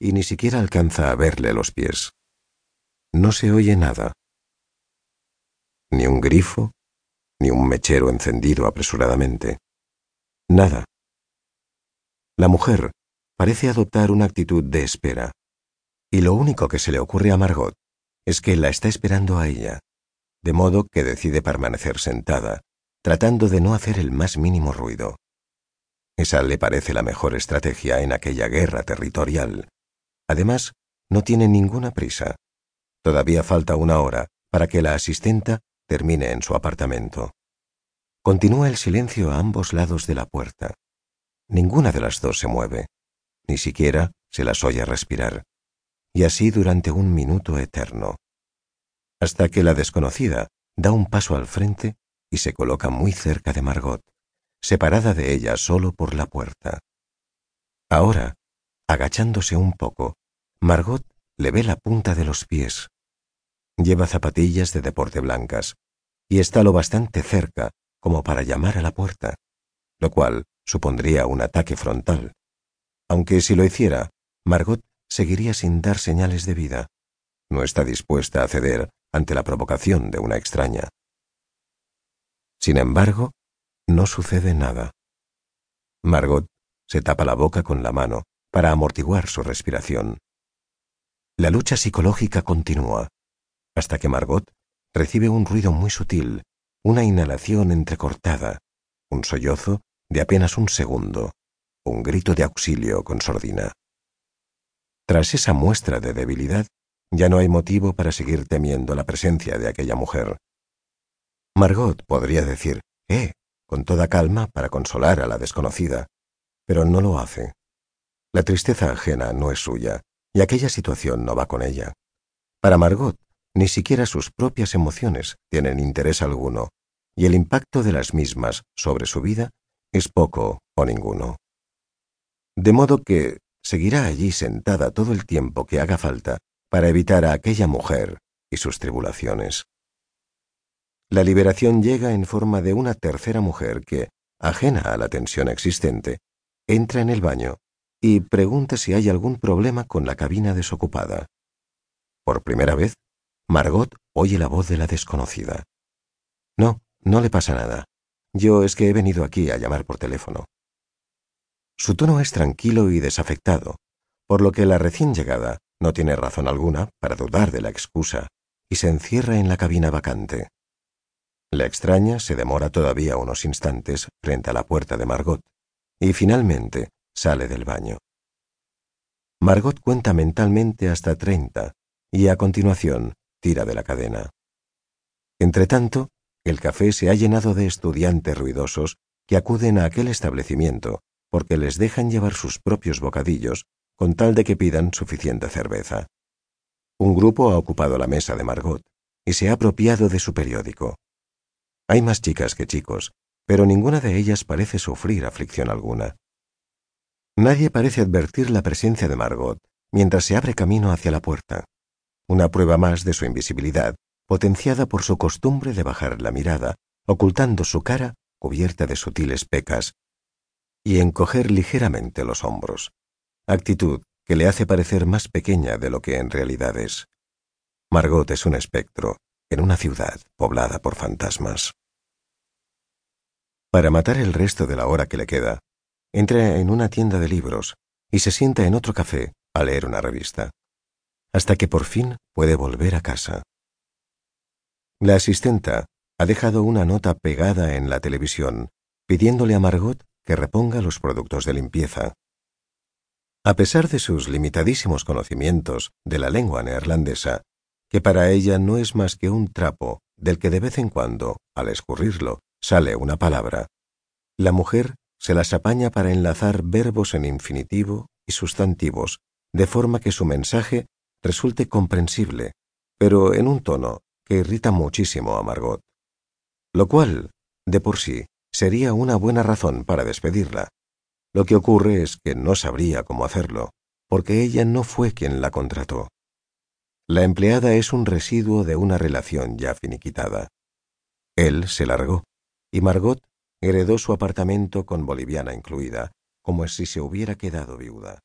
y ni siquiera alcanza a verle los pies. No se oye nada. Ni un grifo, ni un mechero encendido apresuradamente. Nada. La mujer parece adoptar una actitud de espera, y lo único que se le ocurre a Margot es que la está esperando a ella, de modo que decide permanecer sentada, tratando de no hacer el más mínimo ruido. Esa le parece la mejor estrategia en aquella guerra territorial. Además, no tiene ninguna prisa. Todavía falta una hora para que la asistenta termine en su apartamento. Continúa el silencio a ambos lados de la puerta. Ninguna de las dos se mueve, ni siquiera se las oye respirar. Y así durante un minuto eterno. Hasta que la desconocida da un paso al frente y se coloca muy cerca de Margot, separada de ella solo por la puerta. Ahora, agachándose un poco, Margot le ve la punta de los pies. Lleva zapatillas de deporte blancas y está lo bastante cerca como para llamar a la puerta, lo cual supondría un ataque frontal. Aunque si lo hiciera, Margot seguiría sin dar señales de vida. No está dispuesta a ceder ante la provocación de una extraña. Sin embargo, no sucede nada. Margot se tapa la boca con la mano para amortiguar su respiración. La lucha psicológica continúa, hasta que Margot recibe un ruido muy sutil, una inhalación entrecortada, un sollozo de apenas un segundo, un grito de auxilio con sordina. Tras esa muestra de debilidad, ya no hay motivo para seguir temiendo la presencia de aquella mujer. Margot podría decir, eh, con toda calma para consolar a la desconocida, pero no lo hace. La tristeza ajena no es suya, y aquella situación no va con ella. Para Margot, ni siquiera sus propias emociones tienen interés alguno, y el impacto de las mismas sobre su vida es poco o ninguno. De modo que seguirá allí sentada todo el tiempo que haga falta para evitar a aquella mujer y sus tribulaciones. La liberación llega en forma de una tercera mujer que, ajena a la tensión existente, entra en el baño y pregunta si hay algún problema con la cabina desocupada. Por primera vez, Margot oye la voz de la desconocida. No, no le pasa nada. Yo es que he venido aquí a llamar por teléfono. Su tono es tranquilo y desafectado, por lo que la recién llegada no tiene razón alguna para dudar de la excusa y se encierra en la cabina vacante. La extraña se demora todavía unos instantes frente a la puerta de Margot y finalmente sale del baño. Margot cuenta mentalmente hasta treinta y a continuación tira de la cadena. Entretanto, el café se ha llenado de estudiantes ruidosos que acuden a aquel establecimiento porque les dejan llevar sus propios bocadillos con tal de que pidan suficiente cerveza. Un grupo ha ocupado la mesa de Margot y se ha apropiado de su periódico. Hay más chicas que chicos, pero ninguna de ellas parece sufrir aflicción alguna. Nadie parece advertir la presencia de Margot mientras se abre camino hacia la puerta. Una prueba más de su invisibilidad, potenciada por su costumbre de bajar la mirada, ocultando su cara cubierta de sutiles pecas, y encoger ligeramente los hombros, actitud que le hace parecer más pequeña de lo que en realidad es. Margot es un espectro, en una ciudad poblada por fantasmas. Para matar el resto de la hora que le queda, entra en una tienda de libros y se sienta en otro café a leer una revista, hasta que por fin puede volver a casa. La asistenta ha dejado una nota pegada en la televisión pidiéndole a Margot que reponga los productos de limpieza. A pesar de sus limitadísimos conocimientos de la lengua neerlandesa, que para ella no es más que un trapo del que de vez en cuando, al escurrirlo, sale una palabra. La mujer se las apaña para enlazar verbos en infinitivo y sustantivos, de forma que su mensaje resulte comprensible, pero en un tono que irrita muchísimo a Margot. Lo cual, de por sí, sería una buena razón para despedirla. Lo que ocurre es que no sabría cómo hacerlo, porque ella no fue quien la contrató. La empleada es un residuo de una relación ya finiquitada. Él se largó, y Margot heredó su apartamento con boliviana incluida, como si se hubiera quedado viuda.